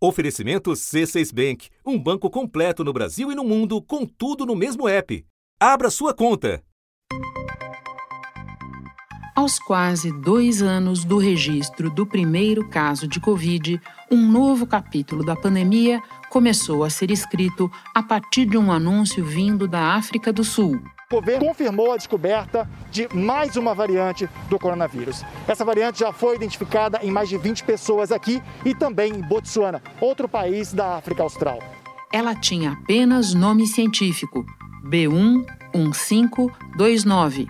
Oferecimento C6 Bank, um banco completo no Brasil e no mundo, com tudo no mesmo app. Abra sua conta. Aos quase dois anos do registro do primeiro caso de Covid, um novo capítulo da pandemia começou a ser escrito a partir de um anúncio vindo da África do Sul. O governo confirmou a descoberta de mais uma variante do coronavírus. Essa variante já foi identificada em mais de 20 pessoas aqui e também em Botsuana, outro país da África Austral. Ela tinha apenas nome científico, B11529,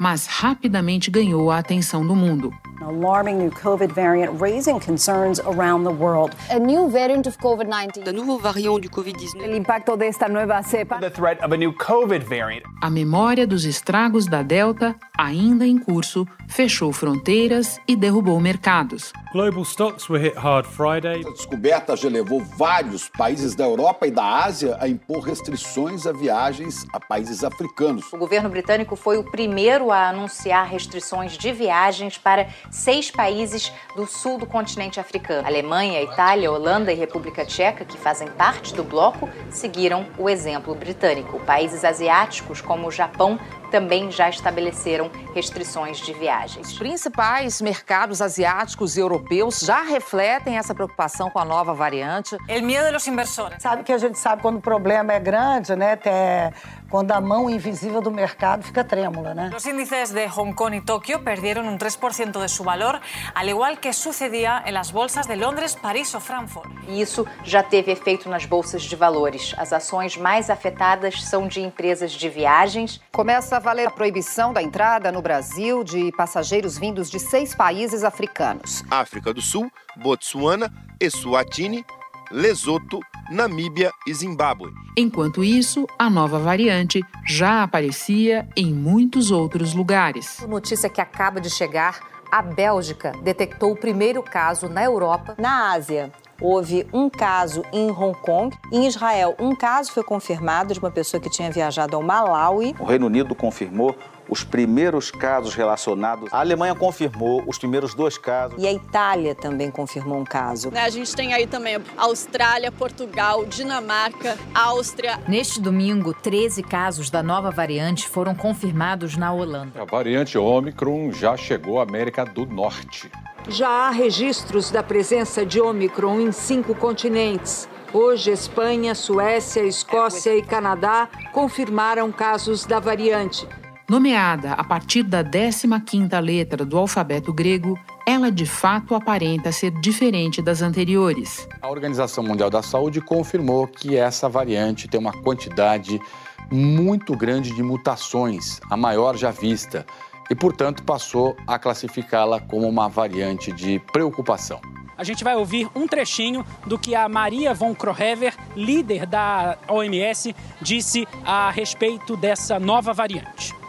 mas rapidamente ganhou a atenção do mundo. An alarming new COVID variant raising concerns around the world. A new variant of COVID-19. The nouveau variant du COVID-19. El impacto de esta nueva cepa. The threat of a new COVID variant. A memória dos estragos da Delta, ainda em curso, fechou fronteiras e derrubou mercados. Global stocks were hit hard Friday. A descoberta já levou vários países da Europa e da Ásia a impor restrições a viagens a países africanos. O governo britânico foi o primeiro a anunciar restrições de viagens para seis países do sul do continente africano. Alemanha, Itália, Holanda e República Tcheca, que fazem parte do bloco, seguiram o exemplo britânico. Países asiáticos, como o Japão, também já estabeleceram restrições de viagens. Os principais mercados asiáticos e europeus já refletem essa preocupação com a nova variante. El miedo dos inversores. Sabe que a gente sabe quando o problema é grande, né? Até quando a mão invisível do mercado fica trêmula, né? Os índices de Hong Kong e Tóquio perderam um 3% de seu valor, al igual que sucedia em las bolsas de Londres, Paris ou Frankfurt. Isso já teve efeito nas bolsas de valores. As ações mais afetadas são de empresas de viagens. Começa a valer a proibição da entrada no Brasil de passageiros vindos de seis países africanos: África do Sul, Botsuana, Eswatini, Lesoto, Namíbia e Zimbábue. Enquanto isso, a nova variante já aparecia em muitos outros lugares. Notícia que acaba de chegar: a Bélgica detectou o primeiro caso na Europa. Na Ásia, houve um caso em Hong Kong. Em Israel, um caso foi confirmado de uma pessoa que tinha viajado ao Malawi. O Reino Unido confirmou os primeiros casos relacionados. A Alemanha confirmou os primeiros dois casos. E a Itália também confirmou um caso. A gente tem aí também Austrália, Portugal, Dinamarca, Áustria. Neste domingo, 13 casos da nova variante foram confirmados na Holanda. A variante Omicron já chegou à América do Norte. Já há registros da presença de Omicron em cinco continentes. Hoje, Espanha, Suécia, Escócia e Canadá confirmaram casos da variante. Nomeada a partir da 15ª letra do alfabeto grego, ela de fato aparenta ser diferente das anteriores. A Organização Mundial da Saúde confirmou que essa variante tem uma quantidade muito grande de mutações, a maior já vista e, portanto, passou a classificá-la como uma variante de preocupação. A gente vai ouvir um trechinho do que a Maria von Krohever, líder da OMS, disse a respeito dessa nova variante.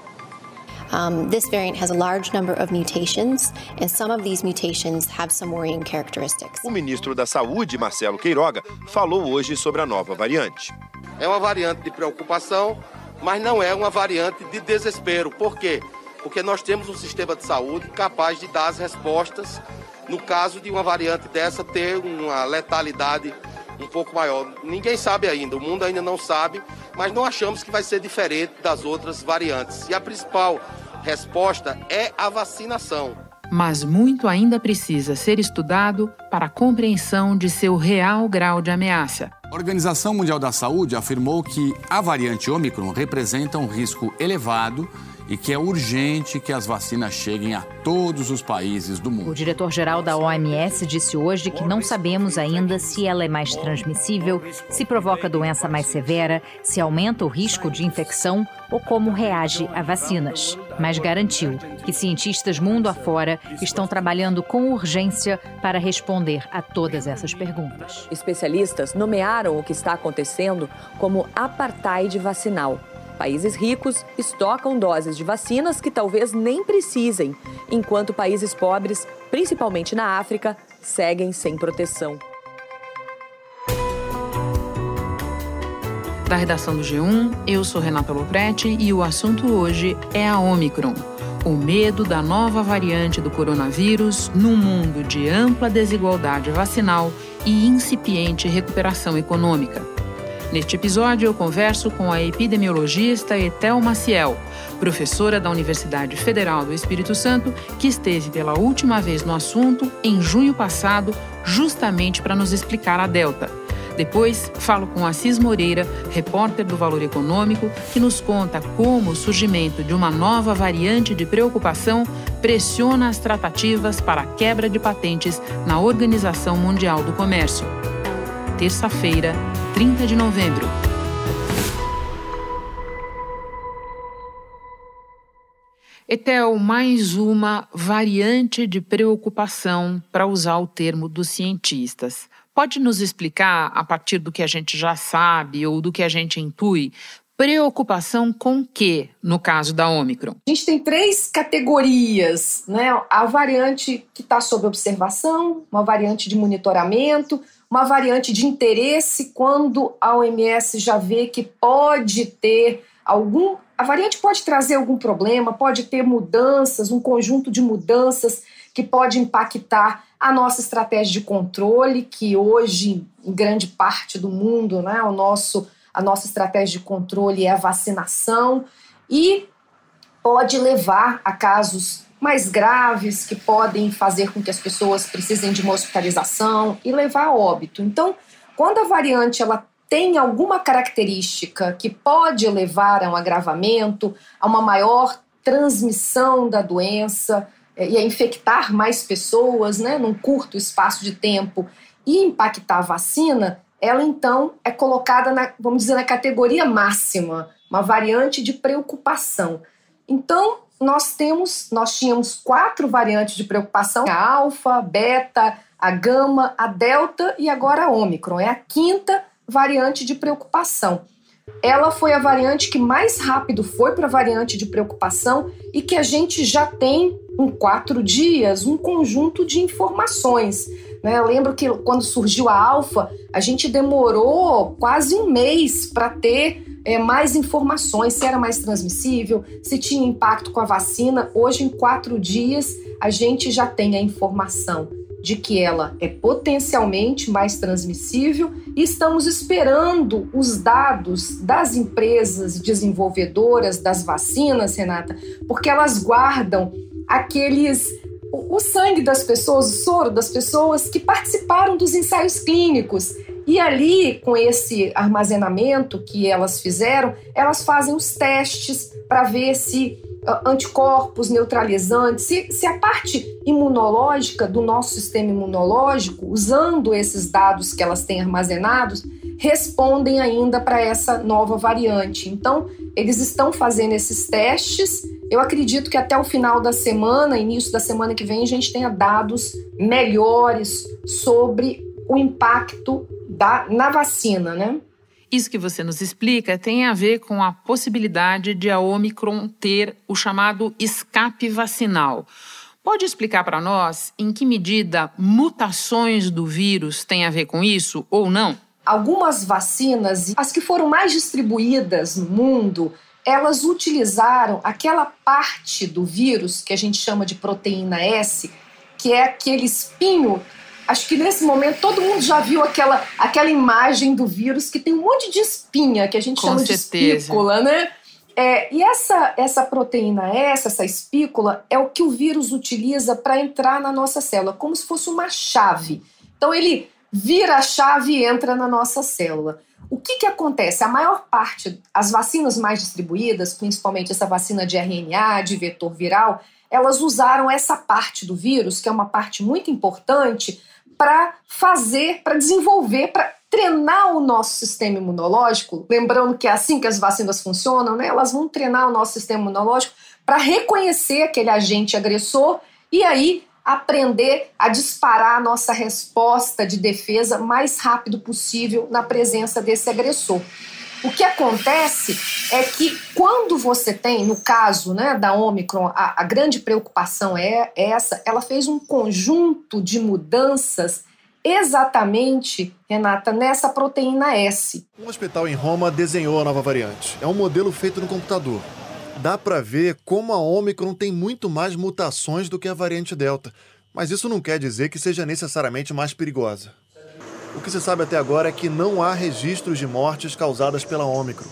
Um, this variant has a large number of mutations, and some of these mutations have some worrying characteristics. O ministro da Saúde, Marcelo Queiroga, falou hoje sobre a nova variante. É uma variante de preocupação, mas não é uma variante de desespero. Por quê? Porque nós temos um sistema de saúde capaz de dar as respostas no caso de uma variante dessa ter uma letalidade um pouco maior. Ninguém sabe ainda, o mundo ainda não sabe, mas não achamos que vai ser diferente das outras variantes. E a principal resposta é a vacinação. Mas muito ainda precisa ser estudado para a compreensão de seu real grau de ameaça. A Organização Mundial da Saúde afirmou que a variante Omicron representa um risco elevado e que é urgente que as vacinas cheguem a todos os países do mundo. O diretor-geral da OMS disse hoje que não sabemos ainda se ela é mais transmissível, se provoca doença mais severa, se aumenta o risco de infecção ou como reage a vacinas. Mas garantiu que cientistas mundo afora estão trabalhando com urgência para responder a todas essas perguntas. Especialistas nomearam o que está acontecendo como apartheid vacinal. Países ricos estocam doses de vacinas que talvez nem precisem, enquanto países pobres, principalmente na África, seguem sem proteção. Da redação do G1, eu sou Renata Loprete e o assunto hoje é a Omicron. O medo da nova variante do coronavírus num mundo de ampla desigualdade vacinal e incipiente recuperação econômica. Neste episódio, eu converso com a epidemiologista Etel Maciel, professora da Universidade Federal do Espírito Santo, que esteve pela última vez no assunto em junho passado, justamente para nos explicar a Delta. Depois, falo com Assis Moreira, repórter do Valor Econômico, que nos conta como o surgimento de uma nova variante de preocupação pressiona as tratativas para a quebra de patentes na Organização Mundial do Comércio. Terça-feira, 30 de novembro. Etel, mais uma variante de preocupação, para usar o termo dos cientistas. Pode nos explicar, a partir do que a gente já sabe ou do que a gente intui, preocupação com que no caso da Omicron? A gente tem três categorias, né? A variante que está sob observação, uma variante de monitoramento, uma variante de interesse quando a OMS já vê que pode ter algum. A variante pode trazer algum problema, pode ter mudanças, um conjunto de mudanças que pode impactar a nossa estratégia de controle, que hoje, em grande parte do mundo, né, o nosso, a nossa estratégia de controle é a vacinação, e pode levar a casos mais graves, que podem fazer com que as pessoas precisem de uma hospitalização e levar a óbito. Então, quando a variante ela tem alguma característica que pode levar a um agravamento, a uma maior transmissão da doença, é, e a infectar mais pessoas né, num curto espaço de tempo e impactar a vacina, ela então é colocada, na, vamos dizer, na categoria máxima, uma variante de preocupação. Então, nós temos, nós tínhamos quatro variantes de preocupação: a alfa, beta, a gama, a delta e agora a ômicron. É a quinta variante de preocupação ela foi a variante que mais rápido foi para a variante de preocupação e que a gente já tem em quatro dias um conjunto de informações. Né? Eu lembro que quando surgiu a alfa, a gente demorou quase um mês para ter é, mais informações, se era mais transmissível, se tinha impacto com a vacina. Hoje, em quatro dias, a gente já tem a informação de que ela é potencialmente mais transmissível e estamos esperando os dados das empresas desenvolvedoras das vacinas, Renata, porque elas guardam aqueles o sangue das pessoas, o soro das pessoas que participaram dos ensaios clínicos. E ali, com esse armazenamento que elas fizeram, elas fazem os testes para ver se anticorpos neutralizantes, se, se a parte imunológica do nosso sistema imunológico, usando esses dados que elas têm armazenados, respondem ainda para essa nova variante. Então, eles estão fazendo esses testes. Eu acredito que até o final da semana, início da semana que vem, a gente tenha dados melhores sobre o impacto da, na vacina, né? Isso que você nos explica tem a ver com a possibilidade de a Omicron ter o chamado escape vacinal. Pode explicar para nós em que medida mutações do vírus têm a ver com isso ou não? Algumas vacinas, as que foram mais distribuídas no mundo, elas utilizaram aquela parte do vírus que a gente chama de proteína S, que é aquele espinho acho que nesse momento todo mundo já viu aquela, aquela imagem do vírus que tem um monte de espinha, que a gente Com chama certeza. de espícula, né? É, e essa, essa proteína S, essa espícula, é o que o vírus utiliza para entrar na nossa célula, como se fosse uma chave. Então ele vira a chave e entra na nossa célula. O que, que acontece? A maior parte, as vacinas mais distribuídas, principalmente essa vacina de RNA, de vetor viral, elas usaram essa parte do vírus, que é uma parte muito importante, para fazer, para desenvolver, para treinar o nosso sistema imunológico. Lembrando que é assim que as vacinas funcionam, né? Elas vão treinar o nosso sistema imunológico para reconhecer aquele agente agressor e aí aprender a disparar a nossa resposta de defesa mais rápido possível na presença desse agressor. O que acontece é que quando você tem, no caso né, da Omicron, a, a grande preocupação é essa, ela fez um conjunto de mudanças exatamente, Renata, nessa proteína S. Um hospital em Roma desenhou a nova variante. É um modelo feito no computador. Dá para ver como a Omicron tem muito mais mutações do que a variante Delta, mas isso não quer dizer que seja necessariamente mais perigosa. O que se sabe até agora é que não há registros de mortes causadas pela Ômicron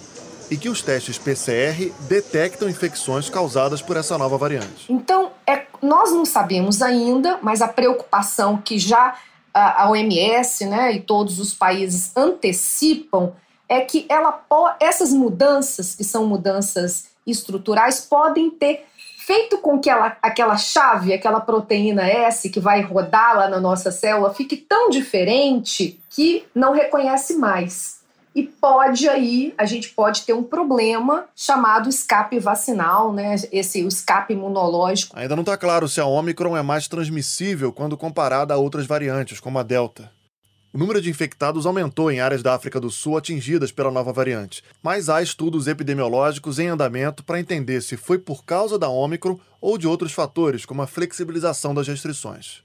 e que os testes PCR detectam infecções causadas por essa nova variante. Então, é, nós não sabemos ainda, mas a preocupação que já a, OMS né, e todos os países antecipam é que ela, essas mudanças, que são mudanças estruturais, podem ter feito com que ela, aquela chave, aquela proteína S que vai rodar lá na nossa célula, fique tão diferente que não reconhece mais e pode aí, a gente pode ter um problema chamado escape vacinal, né? Esse escape imunológico. Ainda não está claro se a Omicron é mais transmissível quando comparada a outras variantes, como a Delta. O número de infectados aumentou em áreas da África do Sul atingidas pela nova variante, mas há estudos epidemiológicos em andamento para entender se foi por causa da Omicron ou de outros fatores, como a flexibilização das restrições.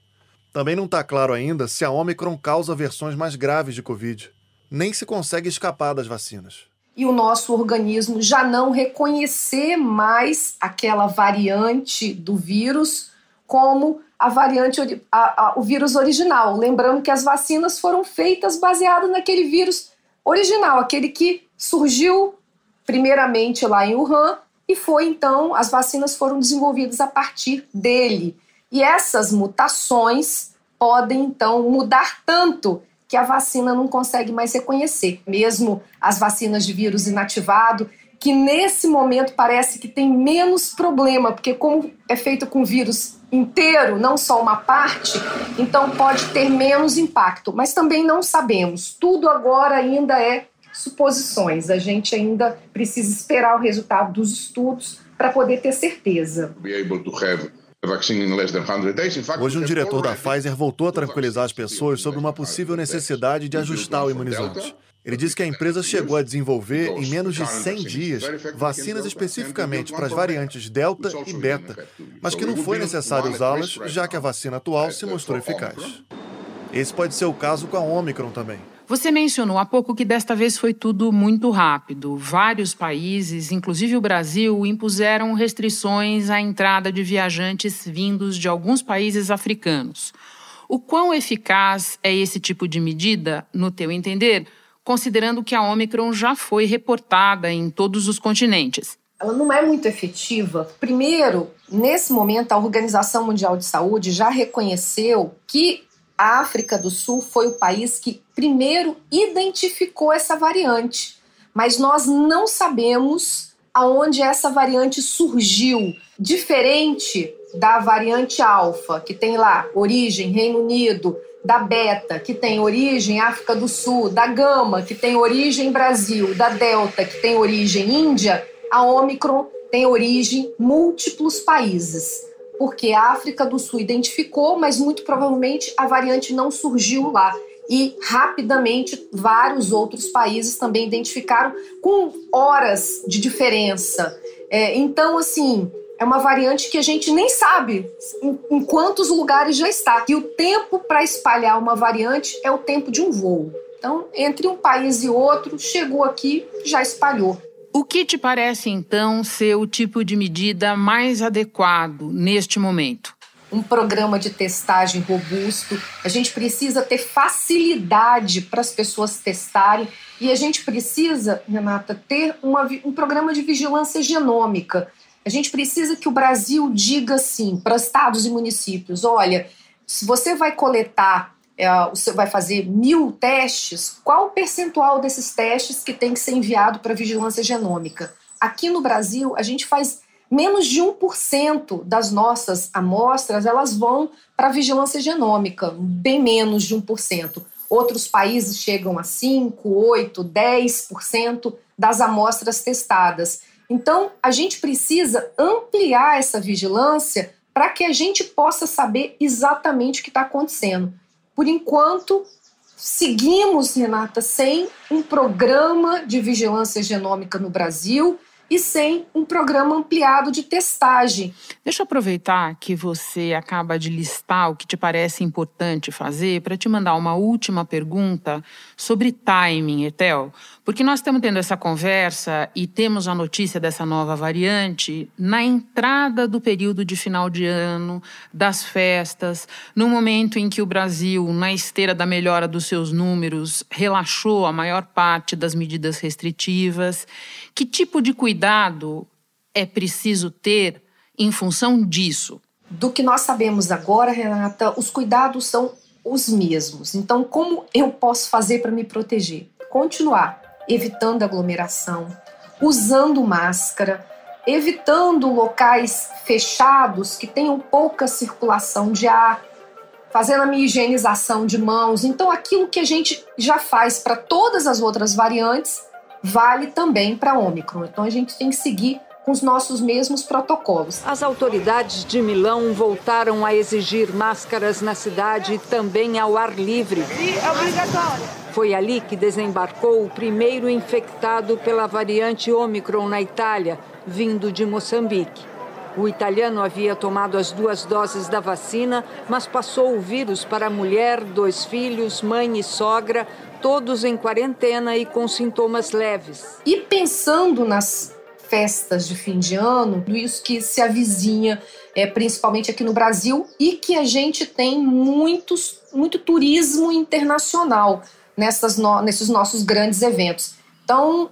Também não está claro ainda se a Omicron causa versões mais graves de Covid nem se consegue escapar das vacinas. E o nosso organismo já não reconhecer mais aquela variante do vírus como a variante, a, a, o vírus original. Lembrando que as vacinas foram feitas baseadas naquele vírus original, aquele que surgiu primeiramente lá em Wuhan e foi então, as vacinas foram desenvolvidas a partir dele. E essas mutações podem então mudar tanto que a vacina não consegue mais reconhecer. Mesmo as vacinas de vírus inativado, que nesse momento parece que tem menos problema, porque como é feito com vírus inteiro, não só uma parte, então pode ter menos impacto. Mas também não sabemos. Tudo agora ainda é suposições. A gente ainda precisa esperar o resultado dos estudos para poder ter certeza. Hoje, um diretor da Pfizer voltou a tranquilizar as pessoas sobre uma possível necessidade de ajustar o imunizante. Ele disse que a empresa chegou a desenvolver, em menos de 100 dias, vacinas especificamente para as variantes Delta e Beta, mas que não foi necessário usá-las, já que a vacina atual se mostrou eficaz. Esse pode ser o caso com a Omicron também. Você mencionou há pouco que desta vez foi tudo muito rápido. Vários países, inclusive o Brasil, impuseram restrições à entrada de viajantes vindos de alguns países africanos. O quão eficaz é esse tipo de medida, no teu entender, considerando que a Omicron já foi reportada em todos os continentes? Ela não é muito efetiva. Primeiro, nesse momento, a Organização Mundial de Saúde já reconheceu que a África do Sul foi o país que primeiro identificou essa variante, mas nós não sabemos aonde essa variante surgiu, diferente da variante alfa, que tem lá origem Reino Unido, da beta, que tem origem África do Sul, da gama, que tem origem Brasil, da delta, que tem origem Índia, a Omicron tem origem múltiplos países porque a África do Sul identificou, mas muito provavelmente a variante não surgiu lá. E rapidamente vários outros países também identificaram com horas de diferença. É, então, assim, é uma variante que a gente nem sabe em, em quantos lugares já está. E o tempo para espalhar uma variante é o tempo de um voo. Então, entre um país e outro, chegou aqui, já espalhou. O que te parece, então, ser o tipo de medida mais adequado neste momento? Um programa de testagem robusto. A gente precisa ter facilidade para as pessoas testarem e a gente precisa, Renata, ter uma, um programa de vigilância genômica. A gente precisa que o Brasil diga assim para estados e municípios: olha, se você vai coletar é, você vai fazer mil testes, qual o percentual desses testes que tem que ser enviado para vigilância genômica? Aqui no Brasil, a gente faz menos de 1% das nossas amostras, elas vão para vigilância genômica, bem menos de 1%. Outros países chegam a 5, 8, 10% das amostras testadas. Então, a gente precisa ampliar essa vigilância para que a gente possa saber exatamente o que está acontecendo. Por enquanto, seguimos, Renata, sem um programa de vigilância genômica no Brasil e sem um programa ampliado de testagem. Deixa eu aproveitar que você acaba de listar o que te parece importante fazer para te mandar uma última pergunta sobre timing, Etel. Porque nós estamos tendo essa conversa e temos a notícia dessa nova variante na entrada do período de final de ano, das festas, no momento em que o Brasil, na esteira da melhora dos seus números, relaxou a maior parte das medidas restritivas. Que tipo de cuidado é preciso ter em função disso? Do que nós sabemos agora, Renata, os cuidados são os mesmos. Então, como eu posso fazer para me proteger? Continuar evitando aglomeração, usando máscara, evitando locais fechados que tenham pouca circulação de ar, fazendo a minha higienização de mãos. Então, aquilo que a gente já faz para todas as outras variantes vale também para a Ômicron. Então, a gente tem que seguir com os nossos mesmos protocolos. As autoridades de Milão voltaram a exigir máscaras na cidade e também ao ar livre. É obrigatório. Foi ali que desembarcou o primeiro infectado pela variante Omicron na Itália, vindo de Moçambique. O italiano havia tomado as duas doses da vacina, mas passou o vírus para a mulher, dois filhos, mãe e sogra, todos em quarentena e com sintomas leves. E pensando nas festas de fim de ano, isso que se avizinha, é, principalmente aqui no Brasil, e que a gente tem muitos, muito turismo internacional nessas no, nesses nossos grandes eventos. Então,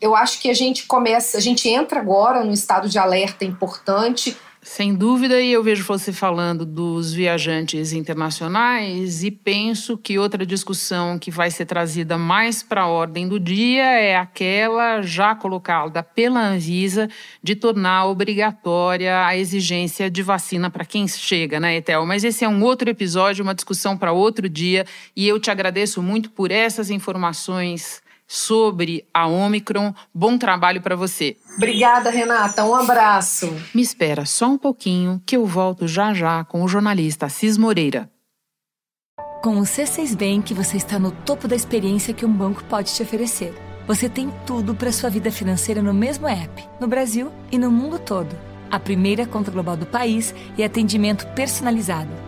eu acho que a gente começa, a gente entra agora no estado de alerta importante sem dúvida, e eu vejo você falando dos viajantes internacionais e penso que outra discussão que vai ser trazida mais para a ordem do dia é aquela já colocada pela Anvisa de tornar obrigatória a exigência de vacina para quem chega, né, Etel? Mas esse é um outro episódio, uma discussão para outro dia, e eu te agradeço muito por essas informações sobre a Omicron. Bom trabalho para você. Obrigada, Renata. Um abraço. Me espera só um pouquinho que eu volto já já com o jornalista Assis Moreira. Com o C6 Bank, você está no topo da experiência que um banco pode te oferecer. Você tem tudo para sua vida financeira no mesmo app, no Brasil e no mundo todo. A primeira conta global do país e atendimento personalizado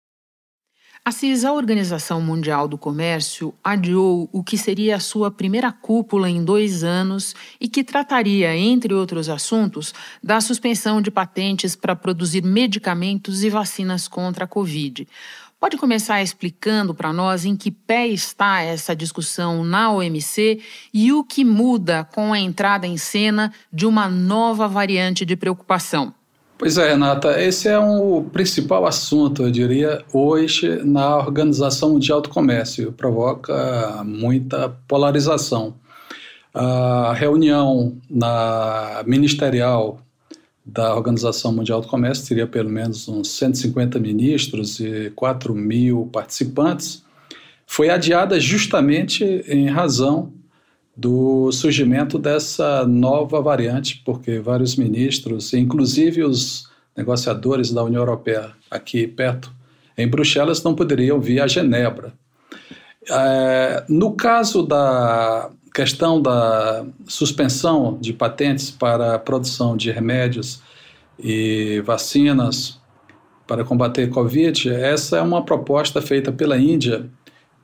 Assis, a Organização Mundial do Comércio adiou o que seria a sua primeira cúpula em dois anos e que trataria, entre outros assuntos, da suspensão de patentes para produzir medicamentos e vacinas contra a Covid. Pode começar explicando para nós em que pé está essa discussão na OMC e o que muda com a entrada em cena de uma nova variante de preocupação. Pois é, Renata, esse é um, o principal assunto, eu diria, hoje na Organização Mundial do Comércio. Provoca muita polarização. A reunião na ministerial da Organização Mundial do Comércio teria pelo menos uns 150 ministros e 4 mil participantes. Foi adiada justamente em razão do surgimento dessa nova variante, porque vários ministros, inclusive os negociadores da União Europeia aqui perto, em Bruxelas, não poderiam vir a Genebra. É, no caso da questão da suspensão de patentes para a produção de remédios e vacinas para combater Covid, essa é uma proposta feita pela Índia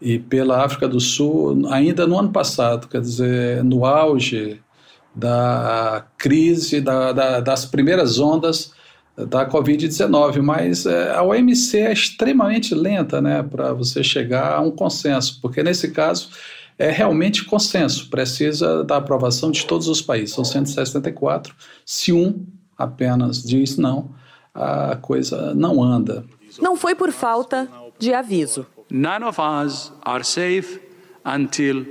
e pela África do Sul ainda no ano passado, quer dizer, no auge da crise, da, da, das primeiras ondas da Covid-19, mas é, a OMC é extremamente lenta né, para você chegar a um consenso, porque nesse caso é realmente consenso, precisa da aprovação de todos os países, são 164, se um apenas diz não, a coisa não anda. Não foi por falta de aviso none of us are safe until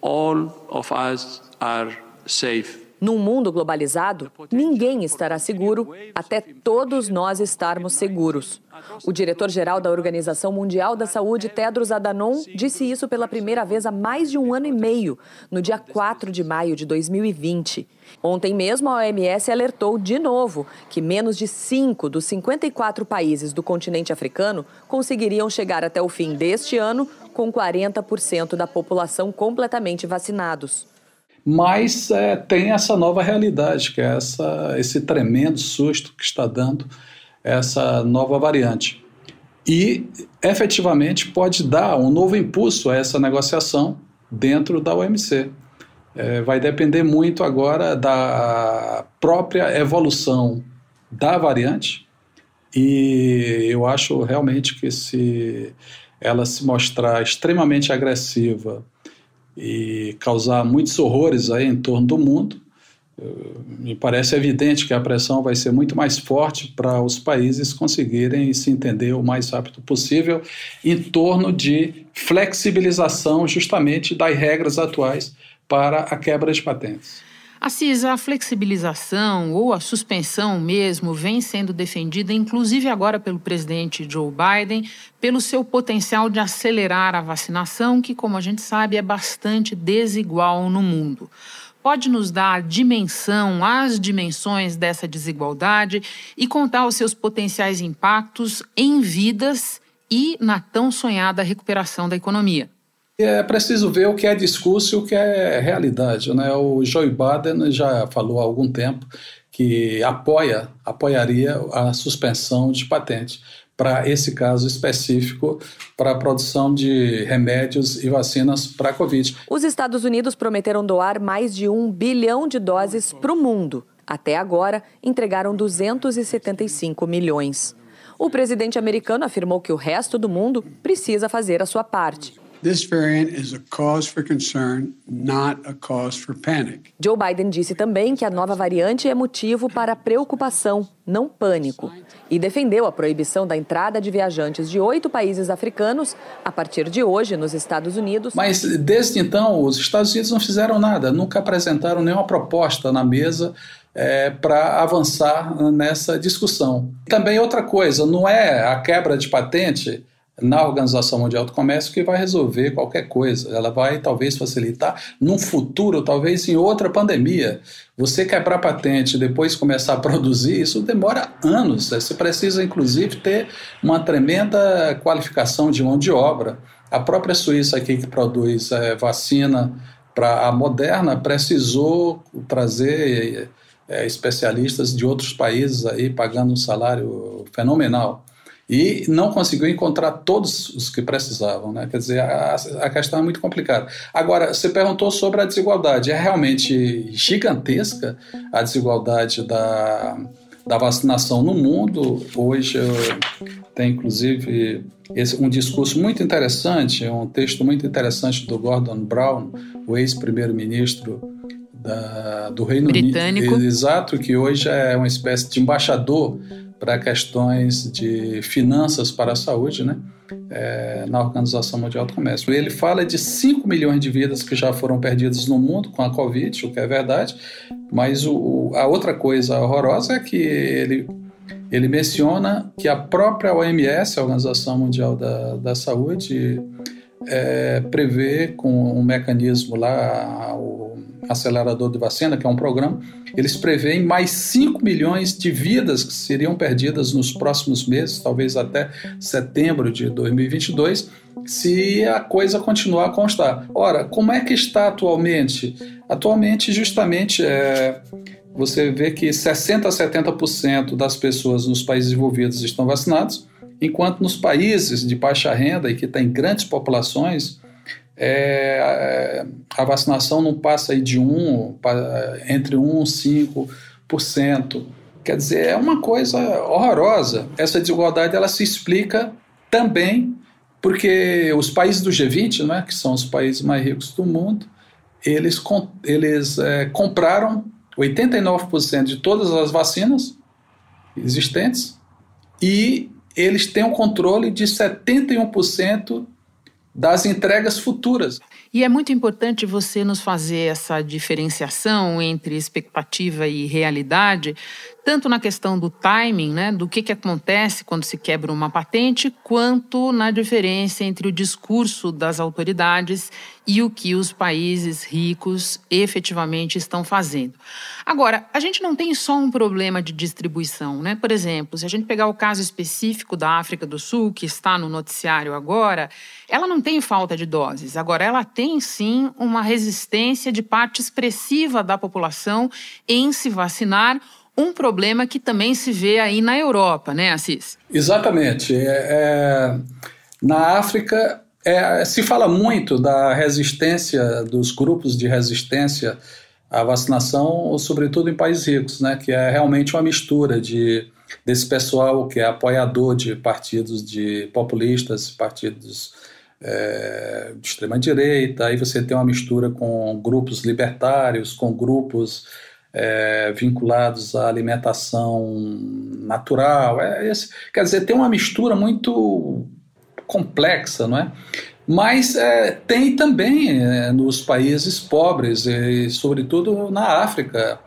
all of us are safe. Num mundo globalizado, ninguém estará seguro até todos nós estarmos seguros. O diretor-geral da Organização Mundial da Saúde, Tedros Adhanom, disse isso pela primeira vez há mais de um ano e meio, no dia 4 de maio de 2020. Ontem mesmo, a OMS alertou de novo que menos de 5 dos 54 países do continente africano conseguiriam chegar até o fim deste ano com 40% da população completamente vacinados mas é, tem essa nova realidade, que é essa, esse tremendo susto que está dando essa nova variante. E efetivamente pode dar um novo impulso a essa negociação dentro da OMC. É, vai depender muito agora da própria evolução da variante, e eu acho realmente que se ela se mostrar extremamente agressiva e causar muitos horrores aí em torno do mundo, me parece evidente que a pressão vai ser muito mais forte para os países conseguirem se entender o mais rápido possível em torno de flexibilização justamente das regras atuais para a quebra de patentes. Assis, a flexibilização ou a suspensão mesmo vem sendo defendida, inclusive agora pelo presidente Joe Biden, pelo seu potencial de acelerar a vacinação, que, como a gente sabe, é bastante desigual no mundo. Pode nos dar a dimensão, as dimensões dessa desigualdade e contar os seus potenciais impactos em vidas e na tão sonhada recuperação da economia. É preciso ver o que é discurso e o que é realidade. Né? O Joe Biden já falou há algum tempo que apoia, apoiaria a suspensão de patente para esse caso específico para a produção de remédios e vacinas para a Covid. Os Estados Unidos prometeram doar mais de um bilhão de doses para o mundo. Até agora, entregaram 275 milhões. O presidente americano afirmou que o resto do mundo precisa fazer a sua parte. This variant is a cause for concern, not a cause for panic. Joe Biden disse também que a nova variante é motivo para preocupação, não pânico, e defendeu a proibição da entrada de viajantes de oito países africanos a partir de hoje nos Estados Unidos. Mas desde então, os Estados Unidos não fizeram nada, nunca apresentaram nenhuma proposta na mesa é, para avançar nessa discussão. Também outra coisa, não é a quebra de patente na Organização Mundial do Comércio que vai resolver qualquer coisa. Ela vai talvez facilitar num futuro, talvez em outra pandemia. Você quebrar patente e depois começar a produzir, isso demora anos. Você precisa, inclusive, ter uma tremenda qualificação de mão de obra. A própria Suíça aqui que produz é, vacina para a Moderna precisou trazer é, especialistas de outros países aí pagando um salário fenomenal e não conseguiu encontrar todos os que precisavam. Né? Quer dizer, a, a questão é muito complicada. Agora, você perguntou sobre a desigualdade. É realmente gigantesca a desigualdade da, da vacinação no mundo. Hoje tem, inclusive, esse, um discurso muito interessante, um texto muito interessante do Gordon Brown, o ex-primeiro-ministro do Reino Britânico. Unido. Exato, que hoje é uma espécie de embaixador para questões de finanças para a saúde, né? É, na Organização Mundial do Comércio. Ele fala de 5 milhões de vidas que já foram perdidas no mundo com a Covid, o que é verdade, mas o, a outra coisa horrorosa é que ele, ele menciona que a própria OMS, a Organização Mundial da, da Saúde, é, prevê com um mecanismo lá, o acelerador de vacina, que é um programa, eles preveem mais 5 milhões de vidas que seriam perdidas nos próximos meses, talvez até setembro de 2022, se a coisa continuar a constar. Ora, como é que está atualmente? Atualmente, justamente, é, você vê que 60% a 70% das pessoas nos países desenvolvidos estão vacinados, enquanto nos países de baixa renda e que têm grandes populações, é, a vacinação não passa aí de 1, entre 1 e 5%. Quer dizer, é uma coisa horrorosa. Essa desigualdade ela se explica também porque os países do G20, né, que são os países mais ricos do mundo, eles, eles é, compraram 89% de todas as vacinas existentes e eles têm o controle de 71% das entregas futuras. E é muito importante você nos fazer essa diferenciação entre expectativa e realidade, tanto na questão do timing, né, do que, que acontece quando se quebra uma patente, quanto na diferença entre o discurso das autoridades e o que os países ricos efetivamente estão fazendo. Agora, a gente não tem só um problema de distribuição, né? Por exemplo, se a gente pegar o caso específico da África do Sul, que está no noticiário agora, ela não tem falta de doses. Agora, ela tem sim uma resistência de parte expressiva da população em se vacinar um problema que também se vê aí na Europa, né, Assis? Exatamente. É, é, na África, é, se fala muito da resistência, dos grupos de resistência à vacinação, sobretudo em países ricos, né, que é realmente uma mistura de, desse pessoal que é apoiador de partidos de populistas, partidos é, de extrema-direita, aí você tem uma mistura com grupos libertários, com grupos é, vinculados à alimentação natural. É esse, quer dizer, tem uma mistura muito complexa, não é? Mas é, tem também é, nos países pobres, e sobretudo na África,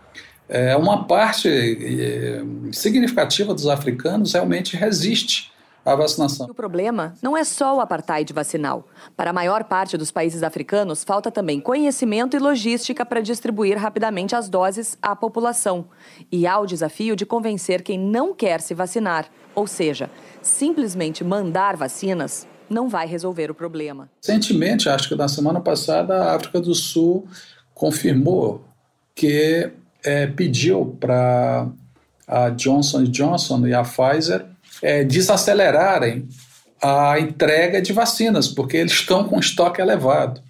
é, uma parte é, significativa dos africanos realmente resiste a vacinação. O problema não é só o apartheid vacinal. Para a maior parte dos países africanos, falta também conhecimento e logística para distribuir rapidamente as doses à população. E há o desafio de convencer quem não quer se vacinar, ou seja, simplesmente mandar vacinas não vai resolver o problema. Recentemente, acho que na semana passada, a África do Sul confirmou que é, pediu para a Johnson Johnson e a Pfizer é, desacelerarem a entrega de vacinas, porque eles estão com estoque elevado.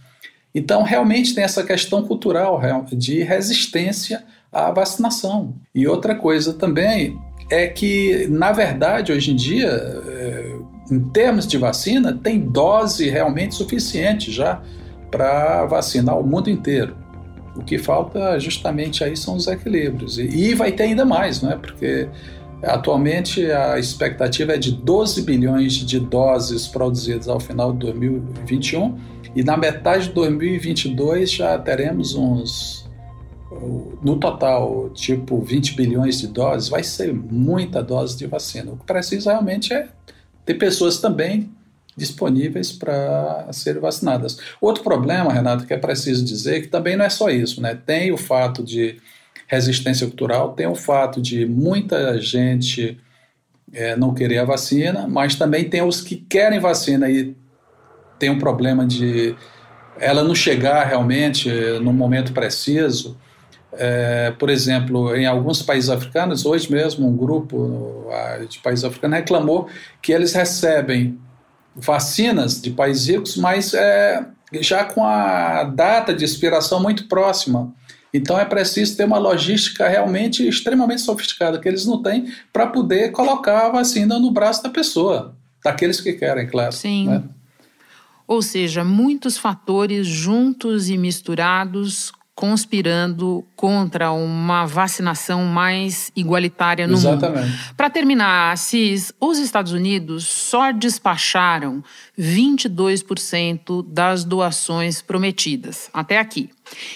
Então, realmente tem essa questão cultural de resistência à vacinação. E outra coisa também é que, na verdade, hoje em dia, é, em termos de vacina, tem dose realmente suficiente já para vacinar o mundo inteiro. O que falta justamente aí são os equilíbrios. E, vai ter ainda mais, não é? Porque Atualmente, a expectativa é de 12 bilhões de doses produzidas ao final de 2021 e na metade de 2022 já teremos uns, no total, tipo 20 bilhões de doses. Vai ser muita dose de vacina. O que precisa realmente é ter pessoas também disponíveis para serem vacinadas. Outro problema, Renato, que é preciso dizer, que também não é só isso, né? Tem o fato de resistência cultural, tem o fato de muita gente é, não querer a vacina, mas também tem os que querem vacina e tem um problema de ela não chegar realmente no momento preciso. É, por exemplo, em alguns países africanos, hoje mesmo um grupo de países africanos reclamou que eles recebem vacinas de países ricos, mas é, já com a data de expiração muito próxima. Então é preciso ter uma logística realmente extremamente sofisticada que eles não têm para poder colocar a vacina no braço da pessoa, daqueles que querem, claro. Sim. Né? Ou seja, muitos fatores juntos e misturados conspirando contra uma vacinação mais igualitária no Exatamente. mundo. Para terminar, Assis, os Estados Unidos só despacharam 22% das doações prometidas até aqui.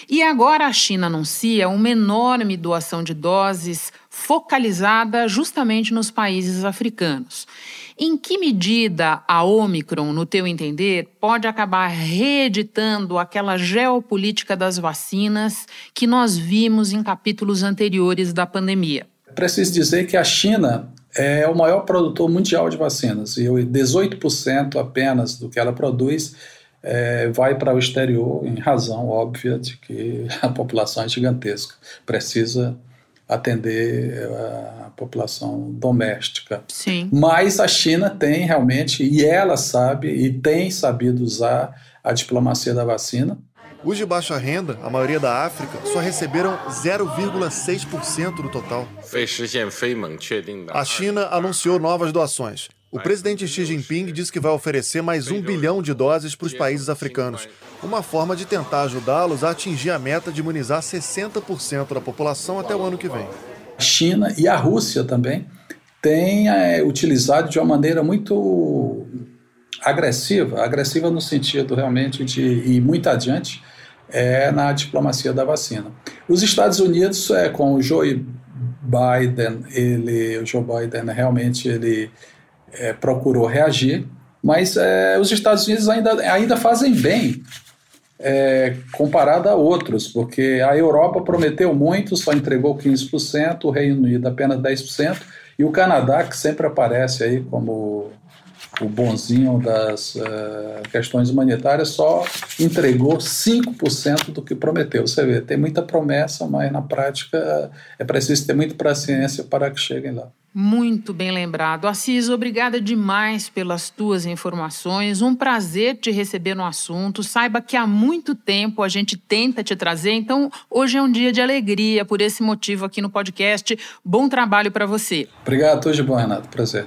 E agora a China anuncia uma enorme doação de doses focalizada justamente nos países africanos. Em que medida a Omicron, no teu entender, pode acabar reeditando aquela geopolítica das vacinas que nós vimos em capítulos anteriores da pandemia? Preciso dizer que a China é o maior produtor mundial de vacinas e 18% apenas do que ela produz é, vai para o exterior em razão óbvia de que a população é gigantesca, precisa atender a população doméstica. Sim. Mas a China tem realmente, e ela sabe, e tem sabido usar a diplomacia da vacina. Os de baixa renda, a maioria da África, só receberam 0,6% do total. A China anunciou novas doações. O presidente Xi Jinping disse que vai oferecer mais um bilhão de doses para os países africanos, uma forma de tentar ajudá-los a atingir a meta de imunizar 60% da população até o ano que vem. A China e a Rússia também têm é, utilizado de uma maneira muito agressiva, agressiva no sentido realmente de ir muito adiante, é na diplomacia da vacina. Os Estados Unidos, é, com o Joe Biden, ele, o Joe Biden realmente ele é, procurou reagir, mas é, os Estados Unidos ainda, ainda fazem bem é, comparado a outros, porque a Europa prometeu muito, só entregou 15%, o Reino Unido apenas 10%, e o Canadá, que sempre aparece aí como o bonzinho das uh, questões humanitárias, só entregou 5% do que prometeu. Você vê, tem muita promessa, mas na prática é preciso ter muita paciência para que cheguem lá. Muito bem lembrado. Assis, obrigada demais pelas tuas informações. Um prazer te receber no assunto. Saiba que há muito tempo a gente tenta te trazer, então hoje é um dia de alegria por esse motivo aqui no podcast. Bom trabalho para você. Obrigado, tudo de bom, Renato. Prazer.